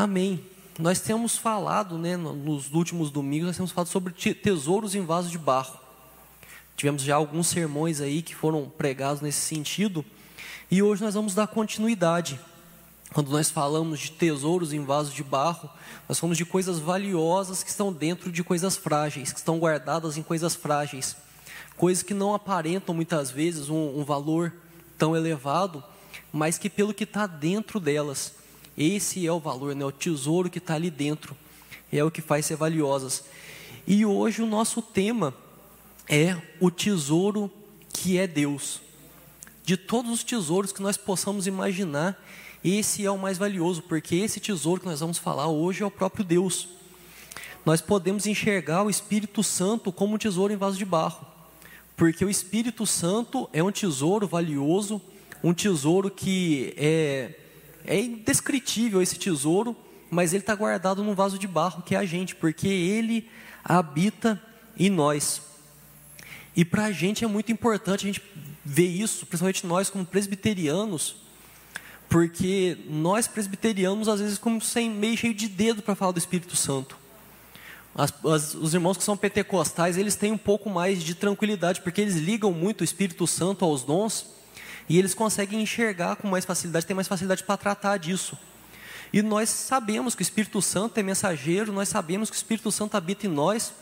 Amém. Nós temos falado, né, nos últimos domingos, nós temos falado sobre tesouros em vasos de barro. Tivemos já alguns sermões aí que foram pregados nesse sentido, e hoje nós vamos dar continuidade. Quando nós falamos de tesouros em vasos de barro, nós falamos de coisas valiosas que estão dentro de coisas frágeis, que estão guardadas em coisas frágeis, coisas que não aparentam muitas vezes um, um valor tão elevado, mas que pelo que está dentro delas, esse é o valor, né? o tesouro que está ali dentro, é o que faz ser valiosas. E hoje o nosso tema é o tesouro que é Deus. De todos os tesouros que nós possamos imaginar, esse é o mais valioso, porque esse tesouro que nós vamos falar hoje é o próprio Deus. Nós podemos enxergar o Espírito Santo como um tesouro em vaso de barro, porque o Espírito Santo é um tesouro valioso, um tesouro que é é indescritível esse tesouro, mas ele está guardado num vaso de barro que é a gente, porque ele habita em nós. E para a gente é muito importante a gente ver isso, principalmente nós como presbiterianos, porque nós presbiterianos às vezes como sem meio cheio de dedo para falar do Espírito Santo. As, as, os irmãos que são pentecostais, eles têm um pouco mais de tranquilidade, porque eles ligam muito o Espírito Santo aos dons, e eles conseguem enxergar com mais facilidade, tem mais facilidade para tratar disso. E nós sabemos que o Espírito Santo é mensageiro, nós sabemos que o Espírito Santo habita em nós,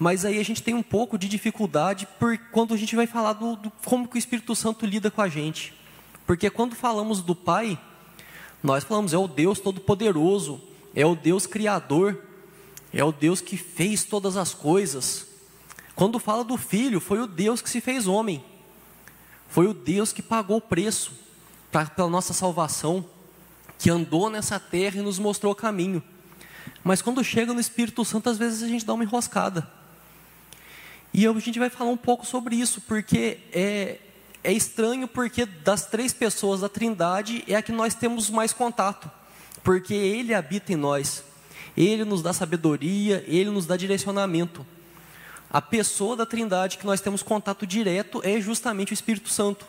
mas aí a gente tem um pouco de dificuldade por quando a gente vai falar do, do como que o Espírito Santo lida com a gente. Porque quando falamos do Pai, nós falamos é o Deus todo-poderoso, é o Deus criador, é o Deus que fez todas as coisas. Quando fala do Filho, foi o Deus que se fez homem. Foi o Deus que pagou o preço pra, pela nossa salvação, que andou nessa terra e nos mostrou o caminho. Mas quando chega no Espírito Santo, às vezes a gente dá uma enroscada. E a gente vai falar um pouco sobre isso, porque é, é estranho, porque das três pessoas da Trindade é a que nós temos mais contato, porque Ele habita em nós, Ele nos dá sabedoria, Ele nos dá direcionamento. A pessoa da Trindade que nós temos contato direto é justamente o Espírito Santo.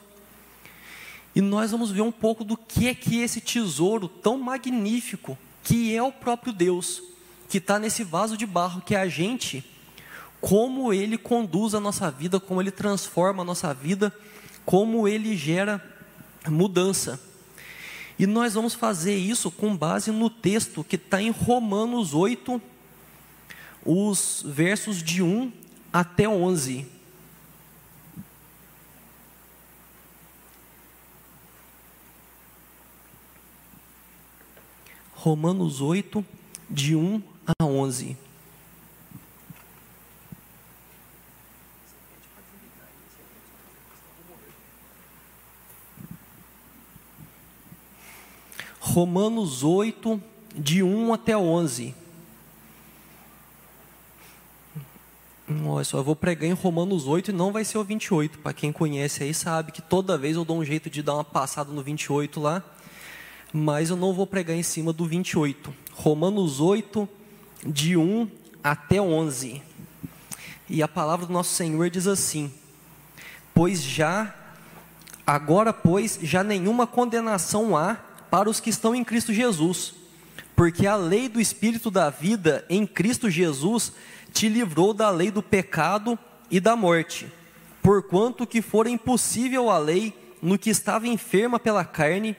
E nós vamos ver um pouco do que é que esse tesouro tão magnífico, que é o próprio Deus, que está nesse vaso de barro, que é a gente, como ele conduz a nossa vida, como ele transforma a nossa vida, como ele gera mudança. E nós vamos fazer isso com base no texto que está em Romanos 8, os versos de 1 até 11. Romanos 8, de 1 a 11. Romanos 8, de 1 até 11. Olha só, eu vou pregar em Romanos 8 e não vai ser o 28. Para quem conhece aí sabe que toda vez eu dou um jeito de dar uma passada no 28 lá, mas eu não vou pregar em cima do 28. Romanos 8, de 1 até 11. E a palavra do nosso Senhor diz assim: Pois já, agora, pois, já nenhuma condenação há para os que estão em Cristo Jesus, porque a lei do Espírito da vida em Cristo Jesus te livrou da lei do pecado e da morte, porquanto que fora impossível a lei no que estava enferma pela carne,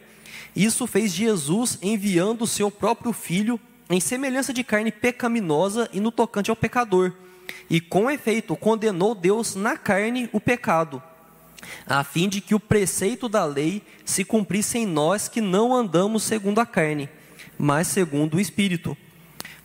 isso fez Jesus enviando o seu próprio filho em semelhança de carne pecaminosa e no tocante ao pecador, e com efeito condenou Deus na carne o pecado, a fim de que o preceito da lei se cumprisse em nós que não andamos segundo a carne, mas segundo o Espírito.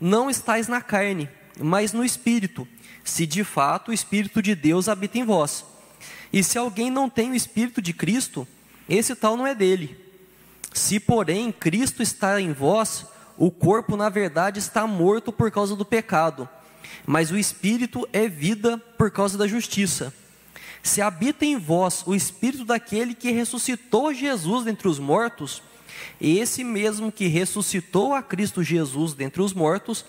não estáis na carne, mas no espírito, se de fato o espírito de Deus habita em vós. E se alguém não tem o espírito de Cristo, esse tal não é dele. Se, porém, Cristo está em vós, o corpo na verdade está morto por causa do pecado, mas o espírito é vida por causa da justiça. Se habita em vós o espírito daquele que ressuscitou Jesus dentre os mortos, esse mesmo que ressuscitou a Cristo Jesus dentre os mortos,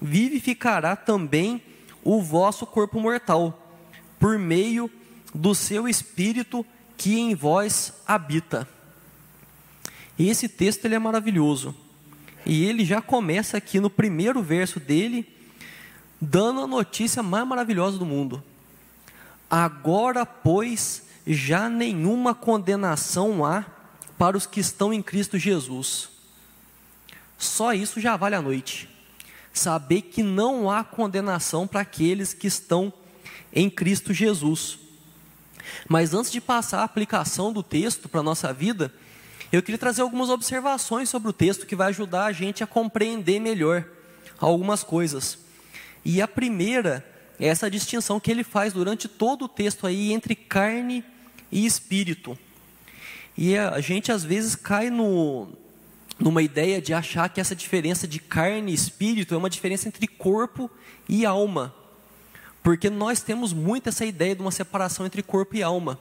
vivificará também o vosso corpo mortal, por meio do seu espírito que em vós habita. Esse texto ele é maravilhoso. E ele já começa aqui no primeiro verso dele, dando a notícia mais maravilhosa do mundo. Agora, pois, já nenhuma condenação há para os que estão em Cristo Jesus. Só isso já vale a noite. Saber que não há condenação para aqueles que estão em Cristo Jesus. Mas antes de passar a aplicação do texto para a nossa vida, eu queria trazer algumas observações sobre o texto que vai ajudar a gente a compreender melhor algumas coisas. E a primeira é essa distinção que ele faz durante todo o texto aí entre carne e espírito. E a gente às vezes cai no, numa ideia de achar que essa diferença de carne e espírito é uma diferença entre corpo e alma. Porque nós temos muito essa ideia de uma separação entre corpo e alma.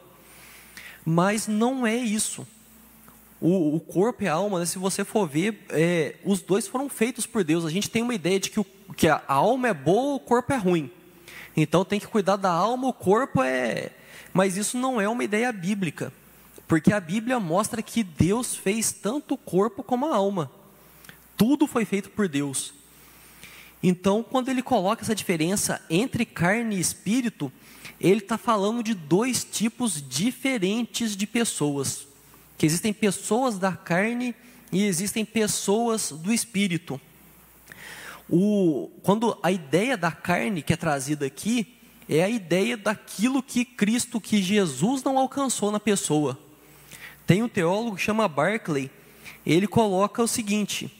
Mas não é isso. O, o corpo e a alma, né, se você for ver, é, os dois foram feitos por Deus. A gente tem uma ideia de que, o, que a alma é boa, o corpo é ruim. Então tem que cuidar da alma, o corpo é. Mas isso não é uma ideia bíblica. Porque a Bíblia mostra que Deus fez tanto o corpo como a alma. Tudo foi feito por Deus. Então, quando ele coloca essa diferença entre carne e espírito, ele está falando de dois tipos diferentes de pessoas. Que existem pessoas da carne e existem pessoas do espírito. O, quando a ideia da carne que é trazida aqui é a ideia daquilo que Cristo, que Jesus não alcançou na pessoa. Tem um teólogo que chama Barclay, ele coloca o seguinte: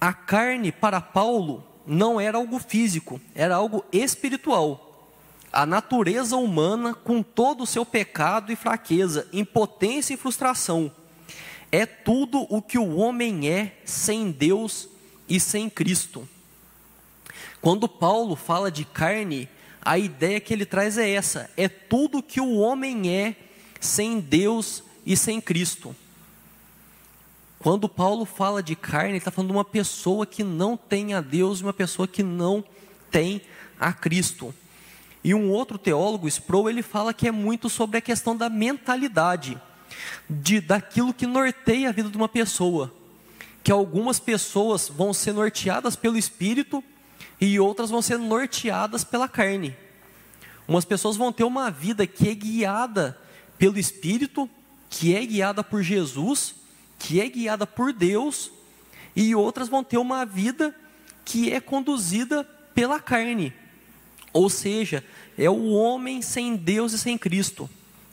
a carne para Paulo não era algo físico, era algo espiritual. A natureza humana, com todo o seu pecado e fraqueza, impotência e frustração, é tudo o que o homem é sem Deus e sem Cristo. Quando Paulo fala de carne, a ideia que ele traz é essa: é tudo que o homem é sem Deus e sem Cristo. Quando Paulo fala de carne, ele está falando de uma pessoa que não tem a Deus e uma pessoa que não tem a Cristo. E um outro teólogo, Sproul, ele fala que é muito sobre a questão da mentalidade, de daquilo que norteia a vida de uma pessoa. Que algumas pessoas vão ser norteadas pelo Espírito e outras vão ser norteadas pela carne. Umas pessoas vão ter uma vida que é guiada pelo Espírito, que é guiada por Jesus, que é guiada por Deus, e outras vão ter uma vida que é conduzida pela carne. Ou seja, é o homem sem Deus e sem Cristo,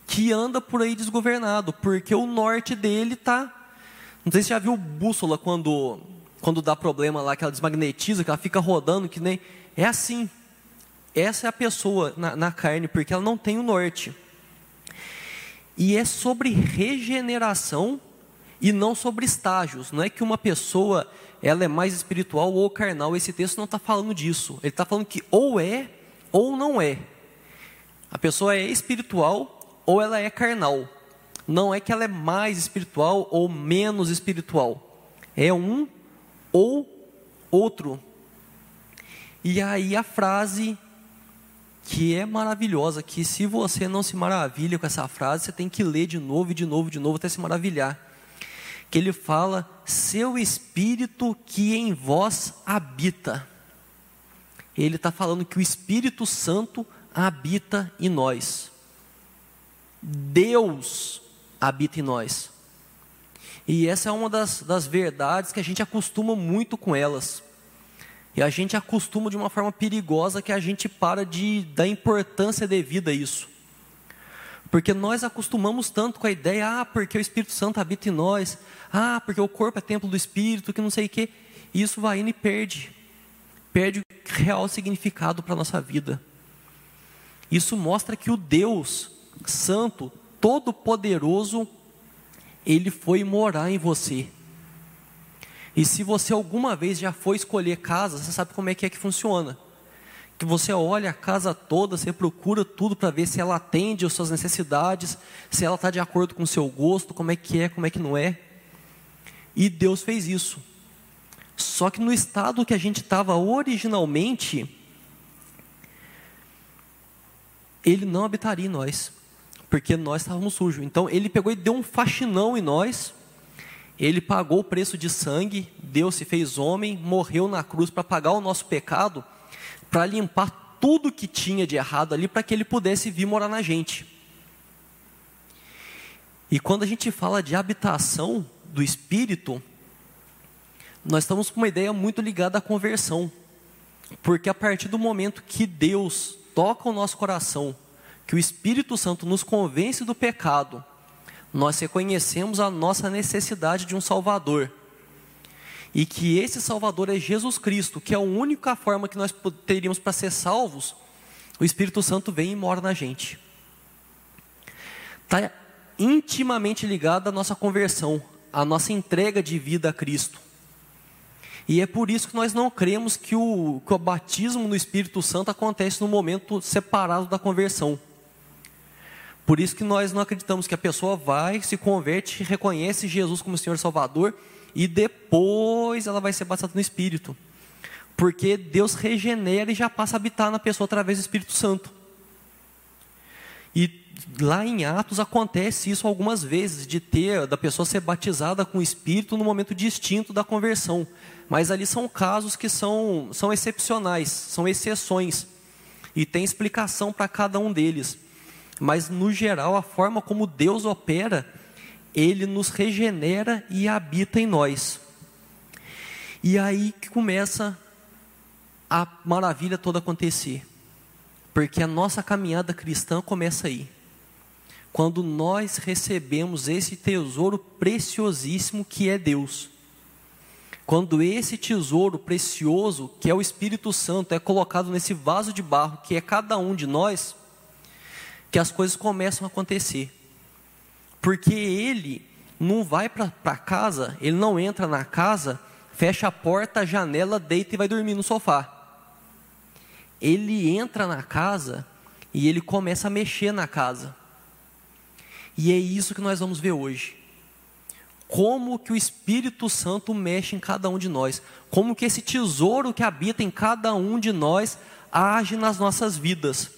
que anda por aí desgovernado, porque o norte dele está. Não sei se já viu bússola quando quando dá problema lá, que ela desmagnetiza, que ela fica rodando, que nem. É assim. Essa é a pessoa na, na carne, porque ela não tem o norte. E é sobre regeneração e não sobre estágios. Não é que uma pessoa ela é mais espiritual ou carnal. Esse texto não está falando disso. Ele está falando que ou é ou não é. A pessoa é espiritual ou ela é carnal. Não é que ela é mais espiritual ou menos espiritual. É um ou outro. E aí a frase que é maravilhosa, que se você não se maravilha com essa frase, você tem que ler de novo, de novo, de novo, até se maravilhar. Que ele fala: seu espírito que em vós habita. Ele está falando que o Espírito Santo habita em nós. Deus habita em nós. E essa é uma das, das verdades que a gente acostuma muito com elas. E a gente acostuma de uma forma perigosa que a gente para de dar importância devida a isso. Porque nós acostumamos tanto com a ideia, ah, porque o Espírito Santo habita em nós, ah, porque o corpo é templo do Espírito, que não sei o quê. E isso vai indo e perde. Perde o real significado para a nossa vida. Isso mostra que o Deus Santo, Todo-Poderoso, ele foi morar em você. E se você alguma vez já foi escolher casa, você sabe como é que é que funciona. Que você olha a casa toda, você procura tudo para ver se ela atende às suas necessidades, se ela está de acordo com o seu gosto, como é que é, como é que não é. E Deus fez isso. Só que no estado que a gente estava originalmente, Ele não habitaria em nós, porque nós estávamos sujos. Então Ele pegou e deu um faxinão em nós, Ele pagou o preço de sangue, Deus se fez homem, morreu na cruz para pagar o nosso pecado, para limpar tudo que tinha de errado ali, para que Ele pudesse vir morar na gente. E quando a gente fala de habitação do Espírito, nós estamos com uma ideia muito ligada à conversão. Porque a partir do momento que Deus toca o nosso coração, que o Espírito Santo nos convence do pecado, nós reconhecemos a nossa necessidade de um Salvador. E que esse Salvador é Jesus Cristo, que é a única forma que nós teríamos para ser salvos, o Espírito Santo vem e mora na gente. Está intimamente ligado à nossa conversão, à nossa entrega de vida a Cristo. E é por isso que nós não cremos que o, que o batismo no Espírito Santo acontece no momento separado da conversão. Por isso que nós não acreditamos que a pessoa vai, se converte, reconhece Jesus como Senhor Salvador e depois ela vai ser batizada no Espírito. Porque Deus regenera e já passa a habitar na pessoa através do Espírito Santo. E lá em Atos acontece isso algumas vezes, de ter, da pessoa ser batizada com o Espírito no momento distinto da conversão. Mas ali são casos que são, são excepcionais, são exceções. E tem explicação para cada um deles. Mas, no geral, a forma como Deus opera, Ele nos regenera e habita em nós. E aí que começa a maravilha toda acontecer. Porque a nossa caminhada cristã começa aí quando nós recebemos esse tesouro preciosíssimo que é Deus. Quando esse tesouro precioso, que é o Espírito Santo, é colocado nesse vaso de barro, que é cada um de nós, que as coisas começam a acontecer. Porque ele não vai para casa, ele não entra na casa, fecha a porta, a janela, deita e vai dormir no sofá. Ele entra na casa e ele começa a mexer na casa. E é isso que nós vamos ver hoje. Como que o Espírito Santo mexe em cada um de nós. Como que esse tesouro que habita em cada um de nós age nas nossas vidas.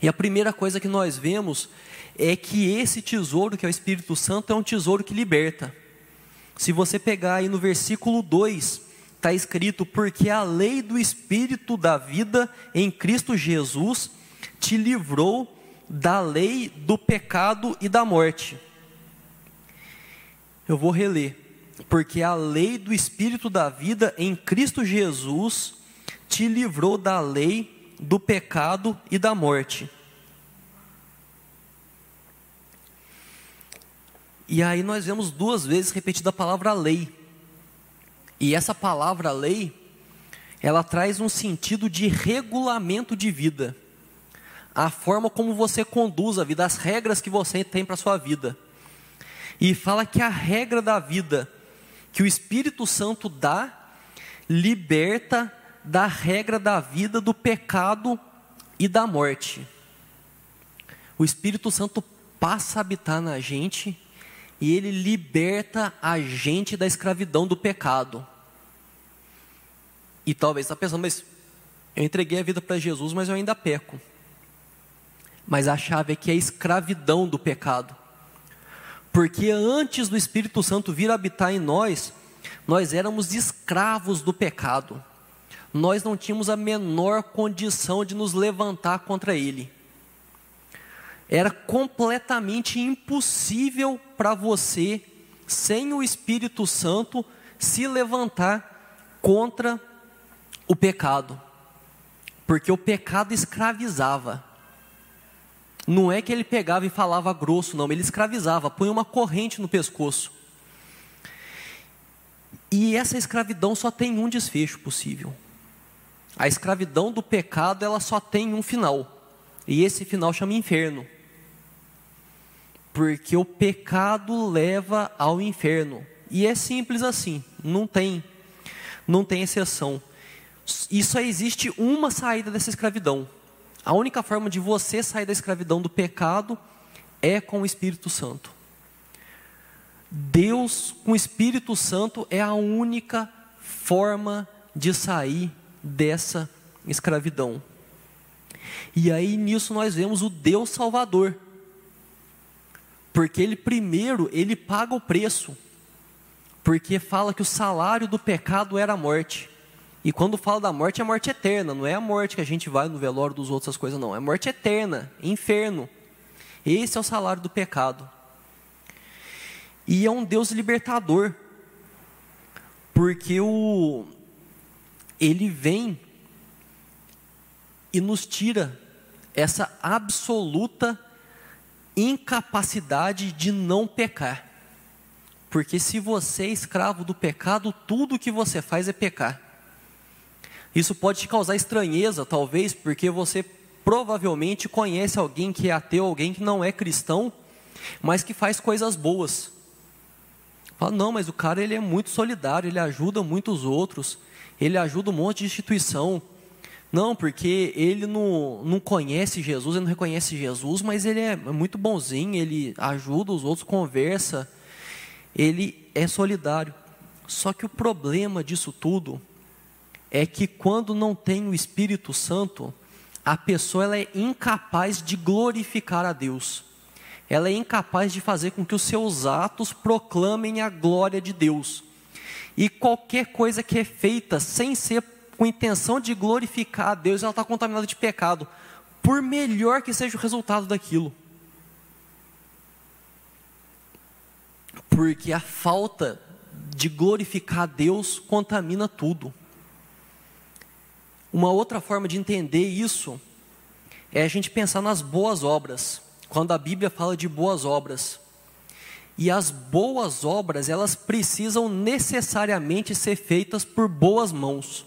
E a primeira coisa que nós vemos é que esse tesouro, que é o Espírito Santo, é um tesouro que liberta. Se você pegar aí no versículo 2, está escrito: Porque a lei do Espírito da vida em Cristo Jesus te livrou da lei do pecado e da morte. Eu vou reler. Porque a lei do Espírito da vida em Cristo Jesus te livrou da lei do pecado e da morte. E aí nós vemos duas vezes repetida a palavra lei. E essa palavra lei, ela traz um sentido de regulamento de vida a forma como você conduz a vida, as regras que você tem para a sua vida. E fala que a regra da vida que o Espírito Santo dá, liberta da regra da vida do pecado e da morte. O Espírito Santo passa a habitar na gente e ele liberta a gente da escravidão do pecado. E talvez está pensando, mas eu entreguei a vida para Jesus, mas eu ainda peco mas a chave é que é a escravidão do pecado. Porque antes do Espírito Santo vir habitar em nós, nós éramos escravos do pecado. Nós não tínhamos a menor condição de nos levantar contra ele. Era completamente impossível para você, sem o Espírito Santo, se levantar contra o pecado. Porque o pecado escravizava. Não é que ele pegava e falava grosso, não, ele escravizava, punha uma corrente no pescoço. E essa escravidão só tem um desfecho possível. A escravidão do pecado, ela só tem um final. E esse final chama inferno. Porque o pecado leva ao inferno. E é simples assim. Não tem, não tem exceção. E só existe uma saída dessa escravidão. A única forma de você sair da escravidão do pecado é com o Espírito Santo. Deus com o Espírito Santo é a única forma de sair dessa escravidão. E aí nisso nós vemos o Deus Salvador. Porque ele primeiro, ele paga o preço. Porque fala que o salário do pecado era a morte. E quando fala da morte, é a morte eterna, não é a morte que a gente vai no velório dos outros, essas coisas, não. É morte eterna, inferno. Esse é o salário do pecado. E é um Deus libertador. Porque o, ele vem e nos tira essa absoluta incapacidade de não pecar. Porque se você é escravo do pecado, tudo que você faz é pecar. Isso pode te causar estranheza, talvez, porque você provavelmente conhece alguém que é ateu, alguém que não é cristão, mas que faz coisas boas. Fala, não, mas o cara ele é muito solidário, ele ajuda muitos outros, ele ajuda um monte de instituição. Não, porque ele não, não conhece Jesus, ele não reconhece Jesus, mas ele é muito bonzinho, ele ajuda os outros, conversa, ele é solidário. Só que o problema disso tudo é que quando não tem o Espírito Santo, a pessoa ela é incapaz de glorificar a Deus. Ela é incapaz de fazer com que os seus atos proclamem a glória de Deus. E qualquer coisa que é feita sem ser com intenção de glorificar a Deus, ela está contaminada de pecado, por melhor que seja o resultado daquilo. Porque a falta de glorificar a Deus contamina tudo. Uma outra forma de entender isso é a gente pensar nas boas obras. Quando a Bíblia fala de boas obras, e as boas obras, elas precisam necessariamente ser feitas por boas mãos.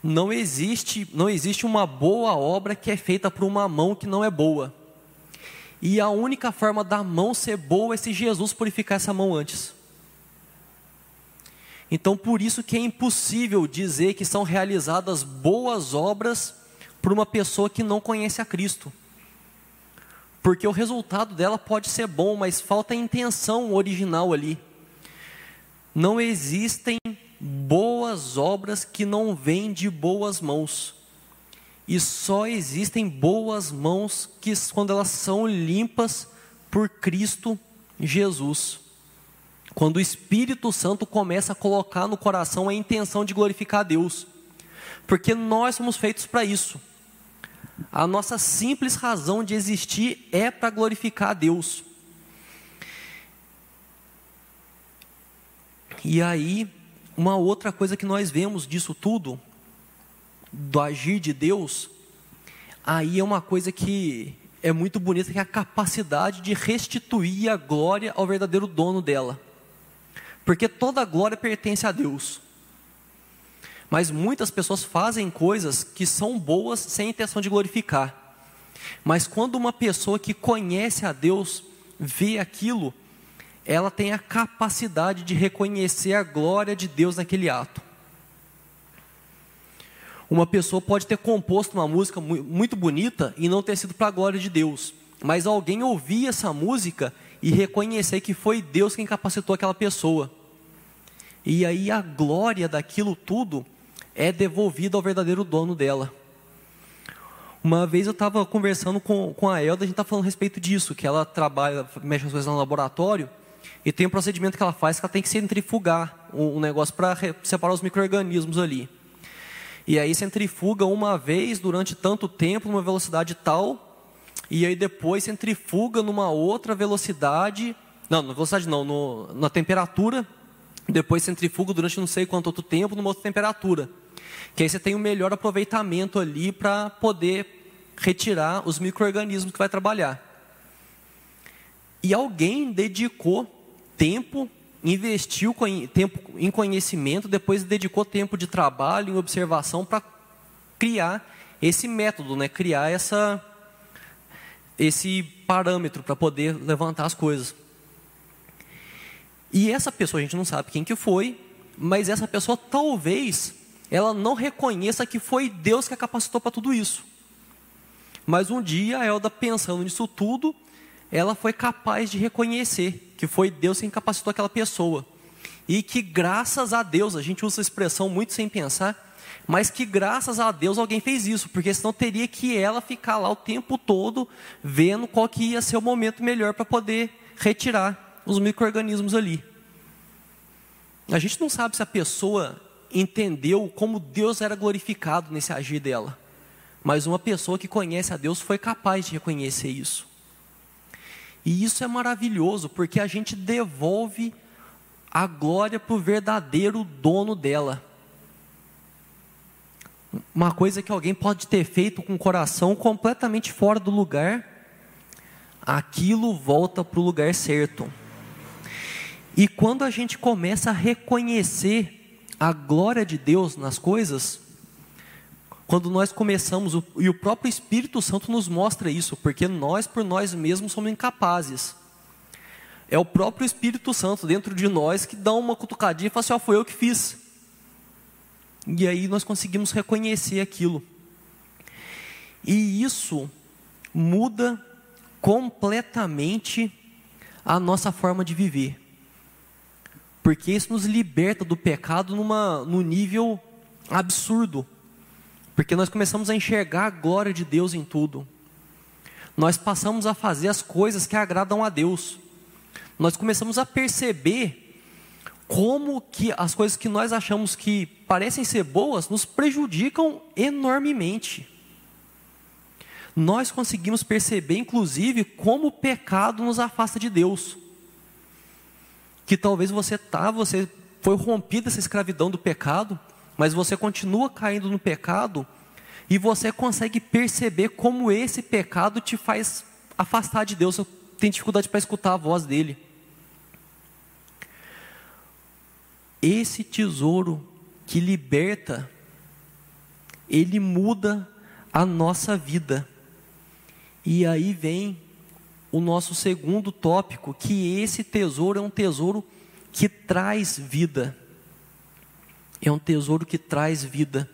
Não existe, não existe uma boa obra que é feita por uma mão que não é boa. E a única forma da mão ser boa é se Jesus purificar essa mão antes. Então, por isso que é impossível dizer que são realizadas boas obras por uma pessoa que não conhece a Cristo. Porque o resultado dela pode ser bom, mas falta a intenção original ali. Não existem boas obras que não vêm de boas mãos. E só existem boas mãos que quando elas são limpas por Cristo Jesus. Quando o Espírito Santo começa a colocar no coração a intenção de glorificar a Deus. Porque nós somos feitos para isso. A nossa simples razão de existir é para glorificar a Deus. E aí, uma outra coisa que nós vemos disso tudo, do agir de Deus, aí é uma coisa que é muito bonita, que é a capacidade de restituir a glória ao verdadeiro dono dela. Porque toda glória pertence a Deus. Mas muitas pessoas fazem coisas que são boas sem intenção de glorificar. Mas quando uma pessoa que conhece a Deus vê aquilo, ela tem a capacidade de reconhecer a glória de Deus naquele ato. Uma pessoa pode ter composto uma música muito bonita e não ter sido para a glória de Deus, mas alguém ouvir essa música e reconhecer que foi Deus quem capacitou aquela pessoa. E aí a glória daquilo tudo é devolvida ao verdadeiro dono dela. Uma vez eu estava conversando com, com a Elda, a gente estava falando a respeito disso, que ela trabalha, mexe as coisas no laboratório, e tem um procedimento que ela faz que ela tem que centrifugar um, um negócio para separar os micro-organismos ali. E aí centrifuga uma vez durante tanto tempo, numa velocidade tal, e aí depois centrifuga numa outra velocidade, não, na velocidade não, no, na temperatura, depois centrifuga durante não sei quanto outro tempo, numa outra temperatura. Que aí você tem um melhor aproveitamento ali para poder retirar os micro-organismos que vai trabalhar. E alguém dedicou tempo, investiu tempo em conhecimento, depois dedicou tempo de trabalho, em observação para criar esse método, né? criar essa, esse parâmetro para poder levantar as coisas. E essa pessoa, a gente não sabe quem que foi, mas essa pessoa talvez ela não reconheça que foi Deus que a capacitou para tudo isso. Mas um dia a Elda pensando nisso tudo, ela foi capaz de reconhecer que foi Deus quem capacitou aquela pessoa. E que graças a Deus, a gente usa essa expressão muito sem pensar, mas que graças a Deus alguém fez isso, porque senão teria que ela ficar lá o tempo todo vendo qual que ia ser o momento melhor para poder retirar os micro-organismos ali. A gente não sabe se a pessoa entendeu como Deus era glorificado nesse agir dela, mas uma pessoa que conhece a Deus foi capaz de reconhecer isso. E isso é maravilhoso, porque a gente devolve a glória para o verdadeiro dono dela uma coisa que alguém pode ter feito com o coração completamente fora do lugar, aquilo volta para o lugar certo. E quando a gente começa a reconhecer a glória de Deus nas coisas, quando nós começamos, e o próprio Espírito Santo nos mostra isso, porque nós por nós mesmos somos incapazes. É o próprio Espírito Santo dentro de nós que dá uma cutucadinha e fala assim: ó, foi eu que fiz. E aí nós conseguimos reconhecer aquilo. E isso muda completamente a nossa forma de viver. Porque isso nos liberta do pecado numa, num nível absurdo. Porque nós começamos a enxergar a glória de Deus em tudo. Nós passamos a fazer as coisas que agradam a Deus. Nós começamos a perceber como que as coisas que nós achamos que parecem ser boas nos prejudicam enormemente. Nós conseguimos perceber, inclusive, como o pecado nos afasta de Deus. Que talvez você tá, você foi rompido dessa escravidão do pecado, mas você continua caindo no pecado e você consegue perceber como esse pecado te faz afastar de Deus. Você tem dificuldade para escutar a voz dele. Esse tesouro que liberta, ele muda a nossa vida. E aí vem o nosso segundo tópico, que esse tesouro é um tesouro que traz vida. É um tesouro que traz vida.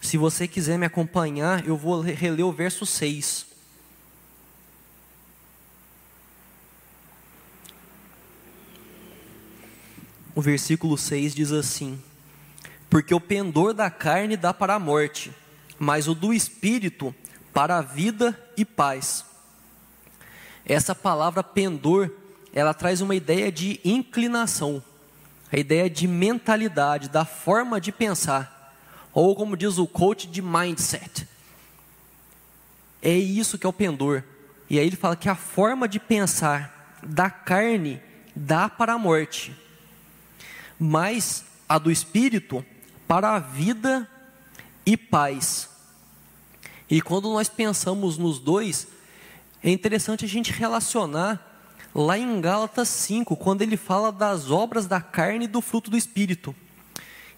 Se você quiser me acompanhar, eu vou reler o verso 6. o versículo 6 diz assim: Porque o pendor da carne dá para a morte, mas o do espírito para a vida e paz. Essa palavra pendor, ela traz uma ideia de inclinação, a ideia de mentalidade, da forma de pensar, ou como diz o coach, de mindset. É isso que é o pendor. E aí ele fala que a forma de pensar da carne dá para a morte, mas a do espírito para a vida e paz. E quando nós pensamos nos dois, é interessante a gente relacionar lá em Gálatas 5, quando ele fala das obras da carne e do fruto do espírito.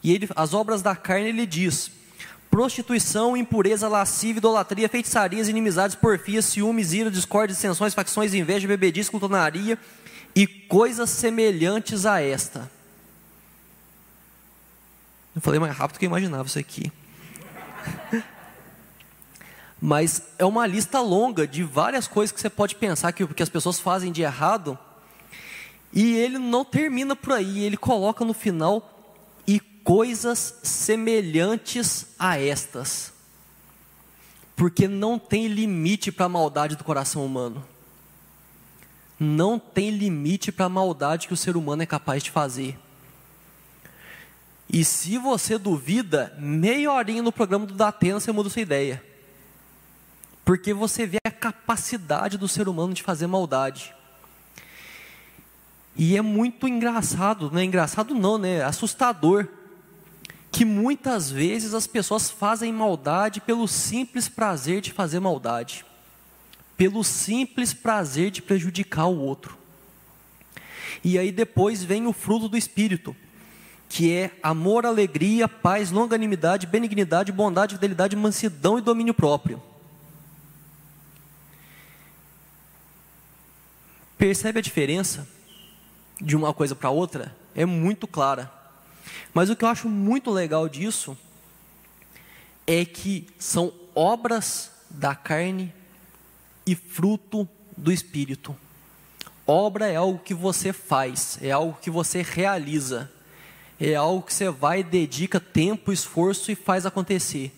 E ele, as obras da carne ele diz: prostituição, impureza, lascívia, idolatria, feitiçarias, inimizades, porfias, ciúmes, ira, discórdia, dissensões, facções, inveja, bebedice, glutonaria e coisas semelhantes a esta eu falei mais rápido do que eu imaginava isso aqui. Mas é uma lista longa de várias coisas que você pode pensar que, que as pessoas fazem de errado. E ele não termina por aí, ele coloca no final e coisas semelhantes a estas. Porque não tem limite para a maldade do coração humano. Não tem limite para a maldade que o ser humano é capaz de fazer. E se você duvida, meia horinha no programa do Datena você muda sua ideia. Porque você vê a capacidade do ser humano de fazer maldade. E é muito engraçado, né? Engraçado não, né? Assustador. Que muitas vezes as pessoas fazem maldade pelo simples prazer de fazer maldade. Pelo simples prazer de prejudicar o outro. E aí depois vem o fruto do Espírito que é amor, alegria, paz, longanimidade, benignidade, bondade, fidelidade, mansidão e domínio próprio. Percebe a diferença? de uma coisa para outra é muito clara. Mas o que eu acho muito legal disso é que são obras da carne e fruto do espírito. Obra é algo que você faz, é algo que você realiza, é algo que você vai, dedica tempo, esforço e faz acontecer.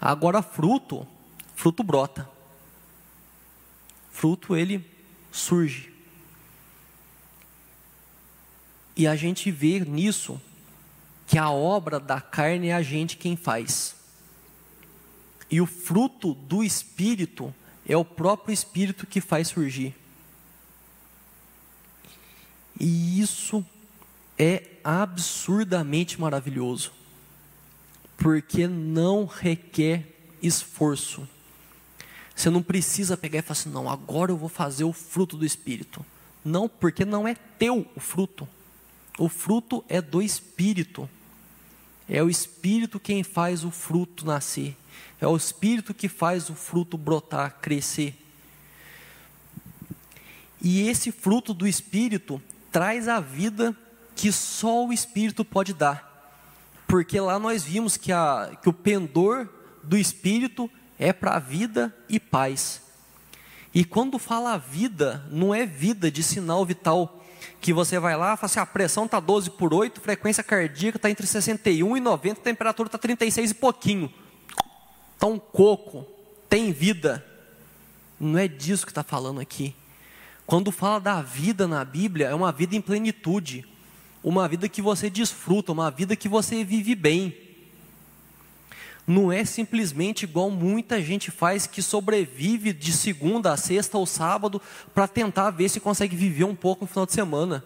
Agora, fruto, fruto brota. Fruto ele surge. E a gente vê nisso que a obra da carne é a gente quem faz. E o fruto do espírito é o próprio espírito que faz surgir. E isso é absurdamente maravilhoso, porque não requer esforço. Você não precisa pegar e falar assim, não, agora eu vou fazer o fruto do Espírito. Não, porque não é teu o fruto. O fruto é do Espírito. É o Espírito quem faz o fruto nascer. É o Espírito que faz o fruto brotar, crescer. E esse fruto do Espírito traz a vida que só o Espírito pode dar. Porque lá nós vimos que, a, que o pendor do Espírito é para vida e paz. E quando fala vida, não é vida de sinal vital, que você vai lá, fala assim, a pressão está 12 por 8, frequência cardíaca está entre 61 e 90, temperatura está 36 e pouquinho. Está um coco, tem vida. Não é disso que está falando aqui. Quando fala da vida na Bíblia, é uma vida em plenitude, uma vida que você desfruta, uma vida que você vive bem. Não é simplesmente igual muita gente faz que sobrevive de segunda a sexta ou sábado para tentar ver se consegue viver um pouco no final de semana.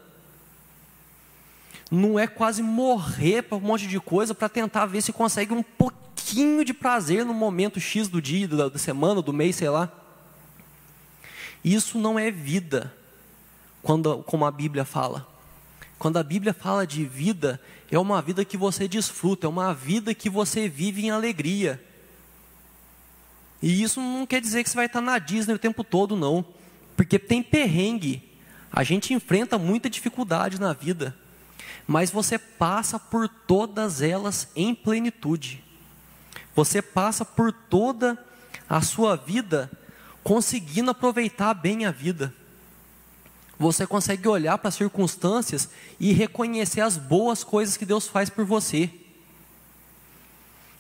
Não é quase morrer para um monte de coisa para tentar ver se consegue um pouquinho de prazer no momento X do dia, da semana, do mês, sei lá. Isso não é vida, quando, como a Bíblia fala. Quando a Bíblia fala de vida, é uma vida que você desfruta, é uma vida que você vive em alegria. E isso não quer dizer que você vai estar na Disney o tempo todo, não. Porque tem perrengue. A gente enfrenta muita dificuldade na vida. Mas você passa por todas elas em plenitude. Você passa por toda a sua vida conseguindo aproveitar bem a vida. Você consegue olhar para as circunstâncias e reconhecer as boas coisas que Deus faz por você.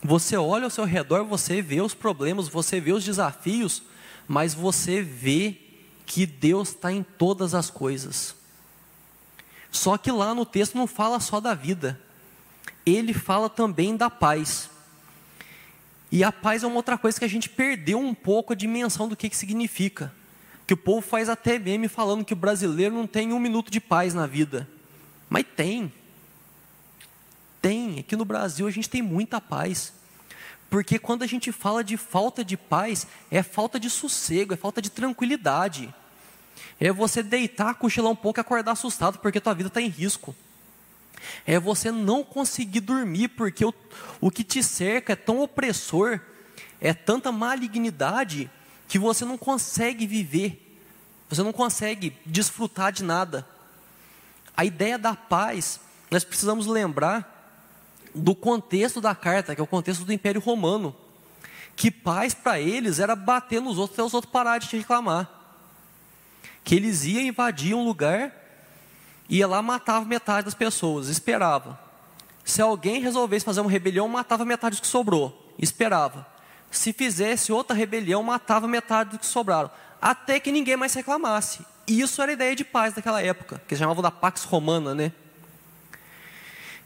Você olha ao seu redor, você vê os problemas, você vê os desafios, mas você vê que Deus está em todas as coisas. Só que lá no texto não fala só da vida, ele fala também da paz. E a paz é uma outra coisa que a gente perdeu um pouco a dimensão do que, que significa. Que o povo faz até meme falando que o brasileiro não tem um minuto de paz na vida. Mas tem. Tem. Aqui no Brasil a gente tem muita paz. Porque quando a gente fala de falta de paz, é falta de sossego, é falta de tranquilidade. É você deitar, cochilar um pouco e acordar assustado porque tua vida está em risco é você não conseguir dormir, porque o, o que te cerca é tão opressor, é tanta malignidade, que você não consegue viver, você não consegue desfrutar de nada. A ideia da paz, nós precisamos lembrar do contexto da carta, que é o contexto do Império Romano, que paz para eles era bater nos outros até os outros pararem de reclamar. Que eles iam invadir um lugar ia lá matava metade das pessoas, esperava. Se alguém resolvesse fazer uma rebelião, matava metade do que sobrou, esperava. Se fizesse outra rebelião, matava metade do que sobraram, até que ninguém mais reclamasse. Isso era a ideia de paz daquela época, que eles chamavam da Pax Romana, né?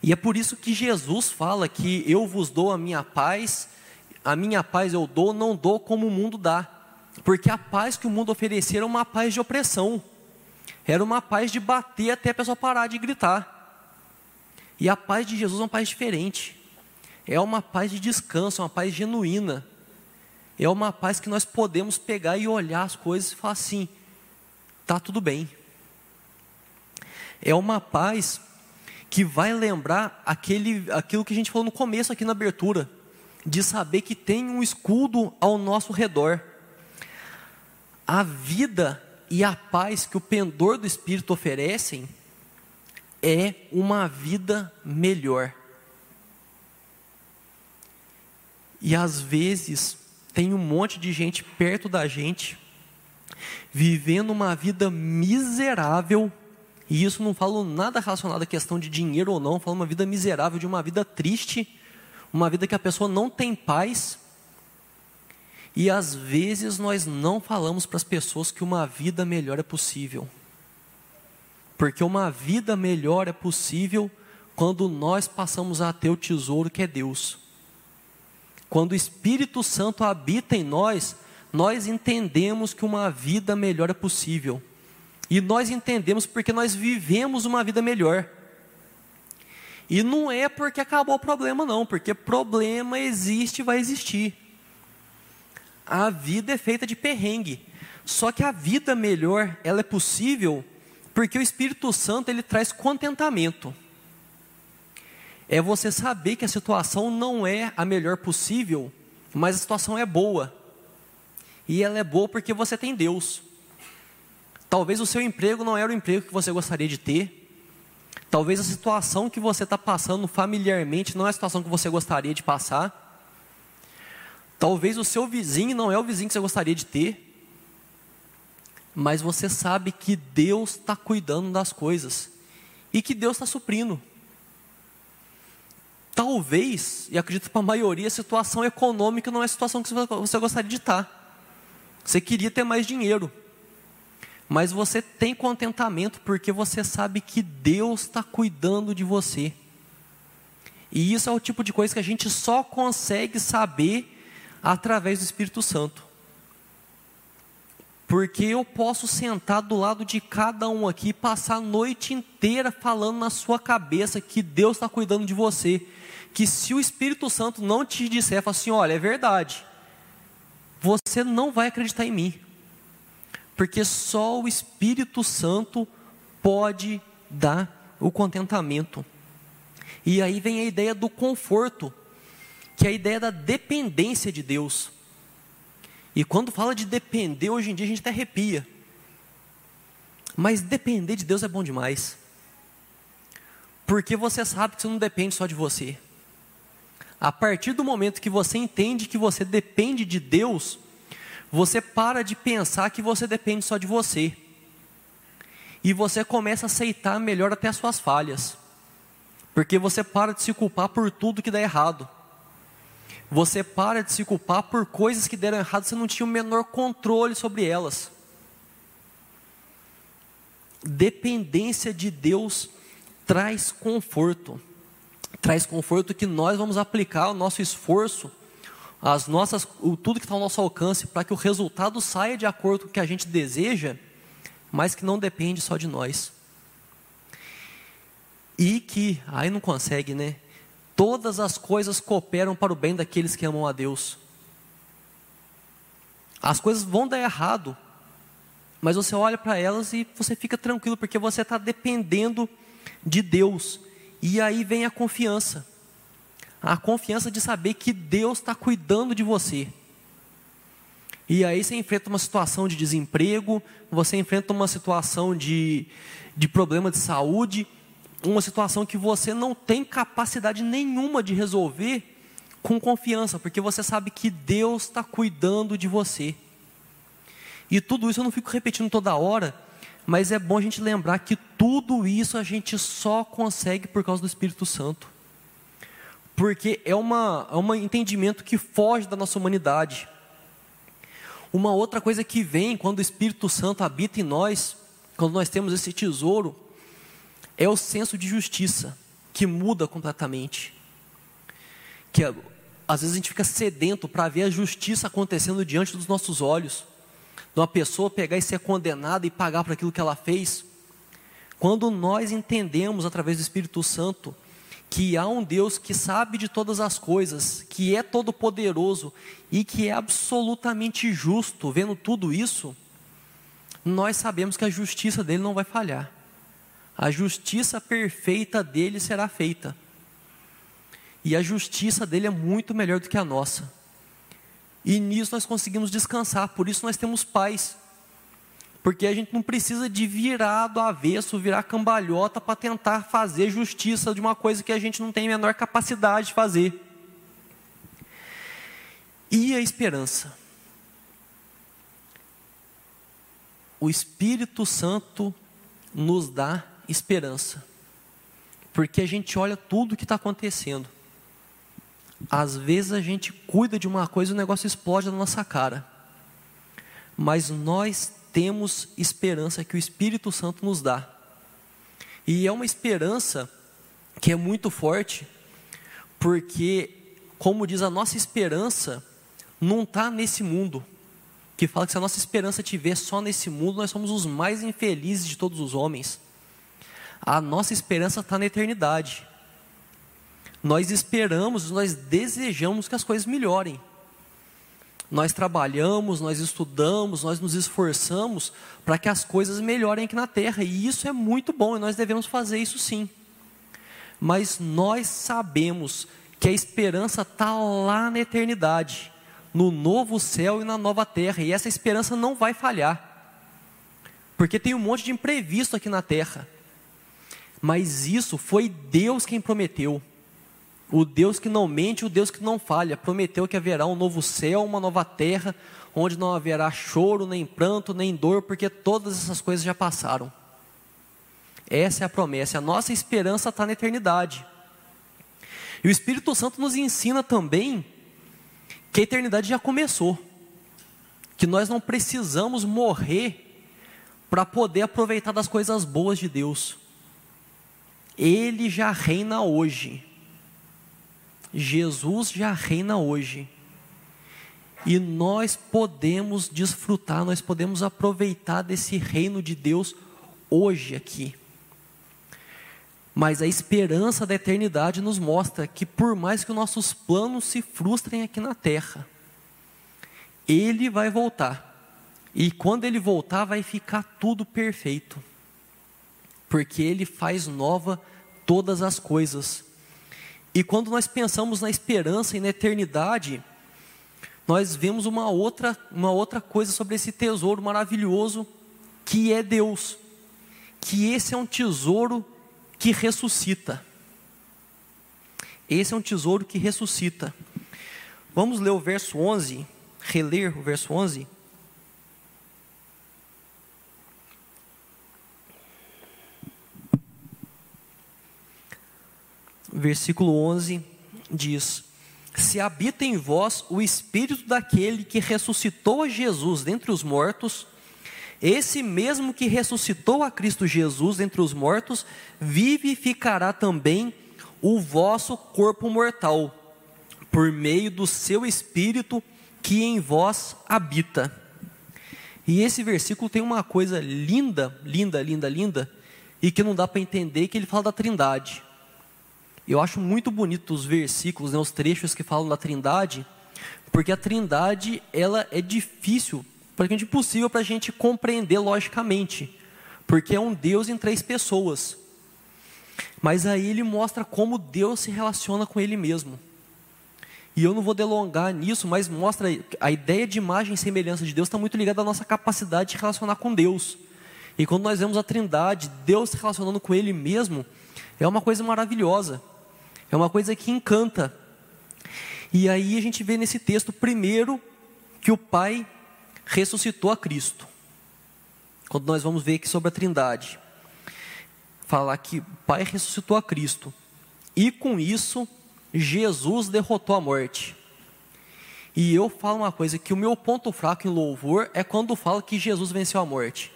E é por isso que Jesus fala que eu vos dou a minha paz, a minha paz eu dou, não dou como o mundo dá. Porque a paz que o mundo oferecia era uma paz de opressão. Era uma paz de bater até a pessoa parar de gritar. E a paz de Jesus é uma paz diferente. É uma paz de descanso, é uma paz genuína. É uma paz que nós podemos pegar e olhar as coisas e falar assim: tá tudo bem. É uma paz que vai lembrar aquele, aquilo que a gente falou no começo aqui na abertura, de saber que tem um escudo ao nosso redor. A vida e a paz que o pendor do Espírito oferecem é uma vida melhor. E às vezes tem um monte de gente perto da gente vivendo uma vida miserável, e isso não falo nada relacionado à questão de dinheiro ou não, falo uma vida miserável, de uma vida triste, uma vida que a pessoa não tem paz. E às vezes nós não falamos para as pessoas que uma vida melhor é possível. Porque uma vida melhor é possível quando nós passamos a ter o tesouro que é Deus. Quando o Espírito Santo habita em nós, nós entendemos que uma vida melhor é possível. E nós entendemos porque nós vivemos uma vida melhor. E não é porque acabou o problema, não, porque problema existe e vai existir. A vida é feita de perrengue. Só que a vida melhor, ela é possível porque o Espírito Santo ele traz contentamento. É você saber que a situação não é a melhor possível, mas a situação é boa. E ela é boa porque você tem Deus. Talvez o seu emprego não era o emprego que você gostaria de ter. Talvez a situação que você está passando familiarmente não é a situação que você gostaria de passar. Talvez o seu vizinho não é o vizinho que você gostaria de ter mas você sabe que Deus está cuidando das coisas e que Deus está suprindo. Talvez, e acredito para a maioria, a situação econômica não é a situação que você gostaria de estar. Você queria ter mais dinheiro, mas você tem contentamento porque você sabe que Deus está cuidando de você. E isso é o tipo de coisa que a gente só consegue saber através do Espírito Santo. Porque eu posso sentar do lado de cada um aqui, passar a noite inteira falando na sua cabeça que Deus está cuidando de você. Que se o Espírito Santo não te disser, fala assim: olha, é verdade, você não vai acreditar em mim. Porque só o Espírito Santo pode dar o contentamento. E aí vem a ideia do conforto, que é a ideia da dependência de Deus. E quando fala de depender, hoje em dia a gente até arrepia. Mas depender de Deus é bom demais. Porque você sabe que você não depende só de você. A partir do momento que você entende que você depende de Deus, você para de pensar que você depende só de você. E você começa a aceitar melhor até as suas falhas. Porque você para de se culpar por tudo que dá errado. Você para de se culpar por coisas que deram errado, você não tinha o menor controle sobre elas. Dependência de Deus traz conforto. Traz conforto que nós vamos aplicar o nosso esforço, as nossas, o, tudo que está ao nosso alcance, para que o resultado saia de acordo com o que a gente deseja, mas que não depende só de nós. E que, aí não consegue, né? todas as coisas cooperam para o bem daqueles que amam a Deus. As coisas vão dar errado, mas você olha para elas e você fica tranquilo, porque você está dependendo de Deus. E aí vem a confiança a confiança de saber que Deus está cuidando de você. E aí você enfrenta uma situação de desemprego, você enfrenta uma situação de, de problema de saúde, uma situação que você não tem capacidade nenhuma de resolver com confiança, porque você sabe que Deus está cuidando de você. E tudo isso eu não fico repetindo toda hora, mas é bom a gente lembrar que tudo isso a gente só consegue por causa do Espírito Santo. Porque é, uma, é um entendimento que foge da nossa humanidade. Uma outra coisa que vem quando o Espírito Santo habita em nós, quando nós temos esse tesouro, é o senso de justiça que muda completamente. Que às vezes a gente fica sedento para ver a justiça acontecendo diante dos nossos olhos. De uma pessoa pegar e ser condenada e pagar por aquilo que ela fez. Quando nós entendemos através do Espírito Santo que há um Deus que sabe de todas as coisas, que é todo poderoso e que é absolutamente justo, vendo tudo isso, nós sabemos que a justiça dele não vai falhar a justiça perfeita dele será feita. E a justiça dele é muito melhor do que a nossa. E nisso nós conseguimos descansar, por isso nós temos paz. Porque a gente não precisa de virar do avesso, virar cambalhota para tentar fazer justiça de uma coisa que a gente não tem a menor capacidade de fazer. E a esperança? O Espírito Santo nos dá esperança. Porque a gente olha tudo o que está acontecendo. Às vezes a gente cuida de uma coisa e o negócio explode na nossa cara. Mas nós temos esperança que o Espírito Santo nos dá. E é uma esperança que é muito forte, porque, como diz a nossa esperança, não está nesse mundo. Que fala que se a nossa esperança estiver só nesse mundo, nós somos os mais infelizes de todos os homens. A nossa esperança está na eternidade. Nós esperamos, nós desejamos que as coisas melhorem. Nós trabalhamos, nós estudamos, nós nos esforçamos para que as coisas melhorem aqui na terra, e isso é muito bom, e nós devemos fazer isso sim. Mas nós sabemos que a esperança está lá na eternidade no novo céu e na nova terra, e essa esperança não vai falhar, porque tem um monte de imprevisto aqui na terra, mas isso foi Deus quem prometeu. O Deus que não mente, o Deus que não falha, prometeu que haverá um novo céu, uma nova terra, onde não haverá choro, nem pranto, nem dor, porque todas essas coisas já passaram. Essa é a promessa, a nossa esperança está na eternidade. E o Espírito Santo nos ensina também que a eternidade já começou, que nós não precisamos morrer para poder aproveitar das coisas boas de Deus. Ele já reina hoje. Jesus já reina hoje. E nós podemos desfrutar, nós podemos aproveitar desse reino de Deus hoje aqui. Mas a esperança da eternidade nos mostra que, por mais que os nossos planos se frustrem aqui na terra, Ele vai voltar. E quando Ele voltar, vai ficar tudo perfeito. Porque Ele faz nova todas as coisas. E quando nós pensamos na esperança e na eternidade, nós vemos uma outra, uma outra coisa sobre esse tesouro maravilhoso que é Deus. Que esse é um tesouro que ressuscita. Esse é um tesouro que ressuscita. Vamos ler o verso 11, reler o verso 11. Versículo 11 diz: Se habita em vós o espírito daquele que ressuscitou Jesus dentre os mortos, esse mesmo que ressuscitou a Cristo Jesus entre os mortos, vivificará também o vosso corpo mortal, por meio do seu Espírito que em vós habita. E esse versículo tem uma coisa linda, linda, linda, linda, e que não dá para entender, que ele fala da trindade. Eu acho muito bonito os versículos, né, os trechos que falam da trindade, porque a trindade, ela é difícil praticamente impossível para a gente compreender logicamente, porque é um Deus em três pessoas. Mas aí ele mostra como Deus se relaciona com Ele mesmo. E eu não vou delongar nisso, mas mostra a ideia de imagem e semelhança de Deus está muito ligada à nossa capacidade de relacionar com Deus. E quando nós vemos a Trindade, Deus se relacionando com Ele mesmo, é uma coisa maravilhosa, é uma coisa que encanta. E aí a gente vê nesse texto, primeiro, que o Pai ressuscitou a Cristo. Quando nós vamos ver aqui sobre a Trindade, falar que o Pai ressuscitou a Cristo, e com isso, Jesus derrotou a morte. E eu falo uma coisa: que o meu ponto fraco em louvor é quando fala que Jesus venceu a morte.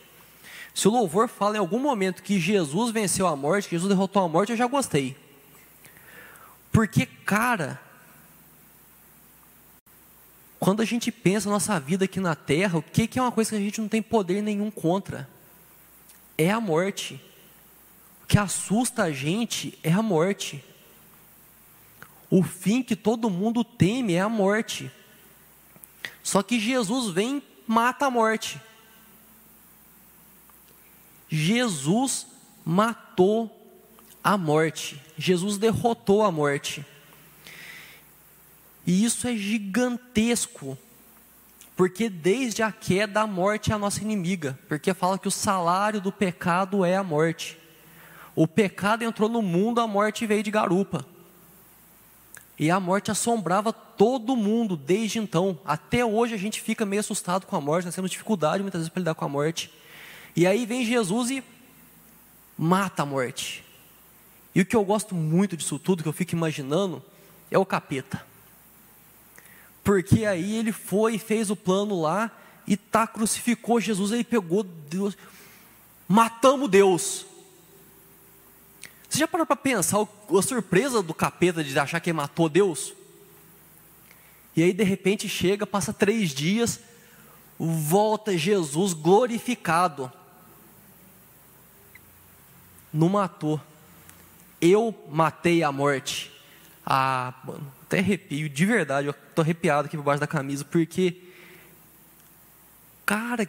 Se o louvor fala em algum momento que Jesus venceu a morte, que Jesus derrotou a morte, eu já gostei. Porque, cara, quando a gente pensa nossa vida aqui na terra, o que, que é uma coisa que a gente não tem poder nenhum contra? É a morte. O que assusta a gente é a morte. O fim que todo mundo teme é a morte. Só que Jesus vem mata a morte. Jesus matou a morte. Jesus derrotou a morte. E isso é gigantesco, Porque desde a queda a morte é a nossa inimiga, porque fala que o salário do pecado é a morte. O pecado entrou no mundo, a morte veio de garupa. E a morte assombrava todo mundo desde então. Até hoje a gente fica meio assustado com a morte, nós temos dificuldade muitas vezes para lidar com a morte. E aí vem Jesus e mata a morte. E o que eu gosto muito disso tudo, que eu fico imaginando, é o capeta. Porque aí ele foi e fez o plano lá e tá crucificou Jesus, ele pegou Deus, matamos Deus. Você já parou para pensar a surpresa do capeta de achar que matou Deus? E aí de repente chega, passa três dias, volta Jesus glorificado. Não matou. Eu matei a morte. Ah, mano, até arrepio, de verdade, eu tô arrepiado aqui por baixo da camisa, porque, cara,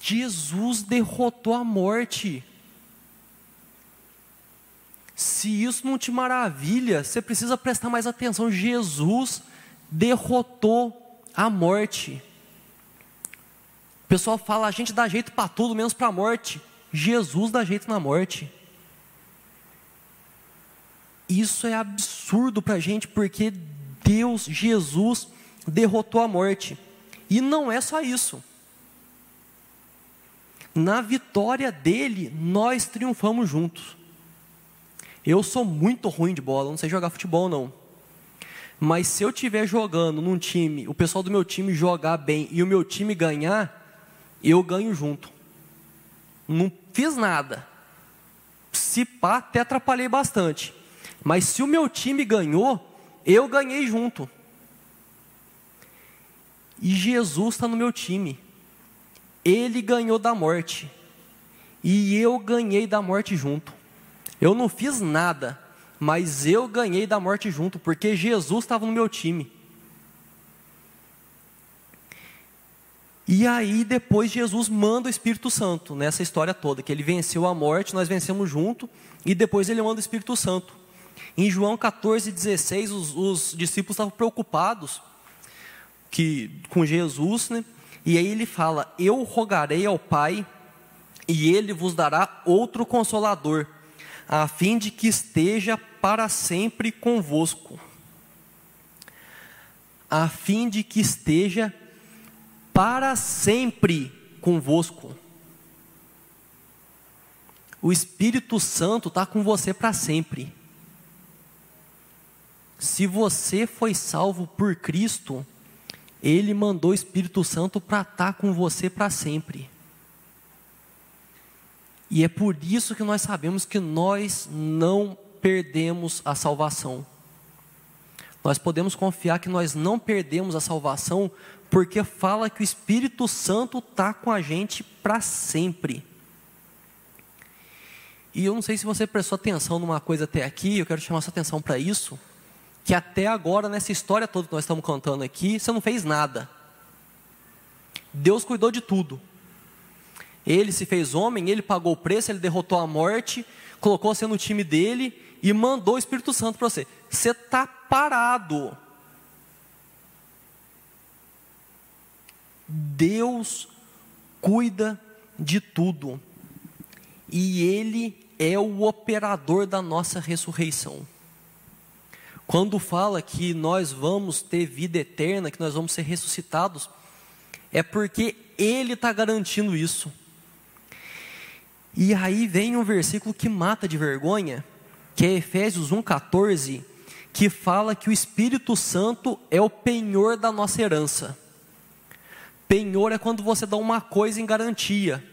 Jesus derrotou a morte. Se isso não te maravilha, você precisa prestar mais atenção. Jesus derrotou a morte. O pessoal fala, a gente dá jeito para tudo, menos para a morte. Jesus dá jeito na morte. Isso é absurdo para a gente, porque Deus, Jesus, derrotou a morte. E não é só isso. Na vitória dele, nós triunfamos juntos. Eu sou muito ruim de bola, não sei jogar futebol não. Mas se eu estiver jogando num time, o pessoal do meu time jogar bem e o meu time ganhar, eu ganho junto. Não fiz nada. Se pá, até atrapalhei bastante. Mas se o meu time ganhou, eu ganhei junto. E Jesus está no meu time. Ele ganhou da morte. E eu ganhei da morte junto. Eu não fiz nada, mas eu ganhei da morte junto, porque Jesus estava no meu time. E aí depois Jesus manda o Espírito Santo nessa história toda, que ele venceu a morte, nós vencemos junto, e depois ele manda o Espírito Santo. Em João 14, 16, os, os discípulos estavam preocupados que, com Jesus, né? e aí ele fala: Eu rogarei ao Pai, e ele vos dará outro consolador, a fim de que esteja para sempre convosco. A fim de que esteja para sempre convosco. O Espírito Santo está com você para sempre. Se você foi salvo por Cristo, Ele mandou o Espírito Santo para estar com você para sempre. E é por isso que nós sabemos que nós não perdemos a salvação. Nós podemos confiar que nós não perdemos a salvação, porque fala que o Espírito Santo está com a gente para sempre. E eu não sei se você prestou atenção numa coisa até aqui, eu quero chamar sua atenção para isso, que até agora, nessa história toda que nós estamos contando aqui, você não fez nada. Deus cuidou de tudo. Ele se fez homem, ele pagou o preço, ele derrotou a morte, colocou você no time dele e mandou o Espírito Santo para você. Você está parado. Deus cuida de tudo. E Ele é o operador da nossa ressurreição. Quando fala que nós vamos ter vida eterna, que nós vamos ser ressuscitados, é porque Ele está garantindo isso. E aí vem um versículo que mata de vergonha, que é Efésios 1,14, que fala que o Espírito Santo é o penhor da nossa herança. Penhor é quando você dá uma coisa em garantia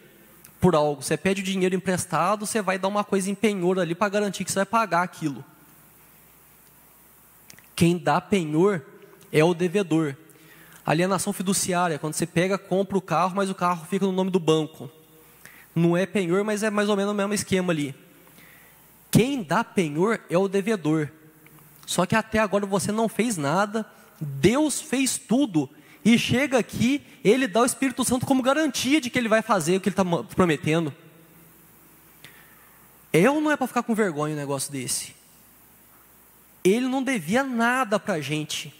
por algo. Você pede o dinheiro emprestado, você vai dar uma coisa em penhor ali para garantir que você vai pagar aquilo. Quem dá penhor é o devedor. Alienação fiduciária, quando você pega, compra o carro, mas o carro fica no nome do banco. Não é penhor, mas é mais ou menos o mesmo esquema ali. Quem dá penhor é o devedor. Só que até agora você não fez nada, Deus fez tudo, e chega aqui, ele dá o Espírito Santo como garantia de que ele vai fazer o que ele está prometendo. Eu não é para ficar com vergonha um negócio desse. Ele não devia nada para a gente.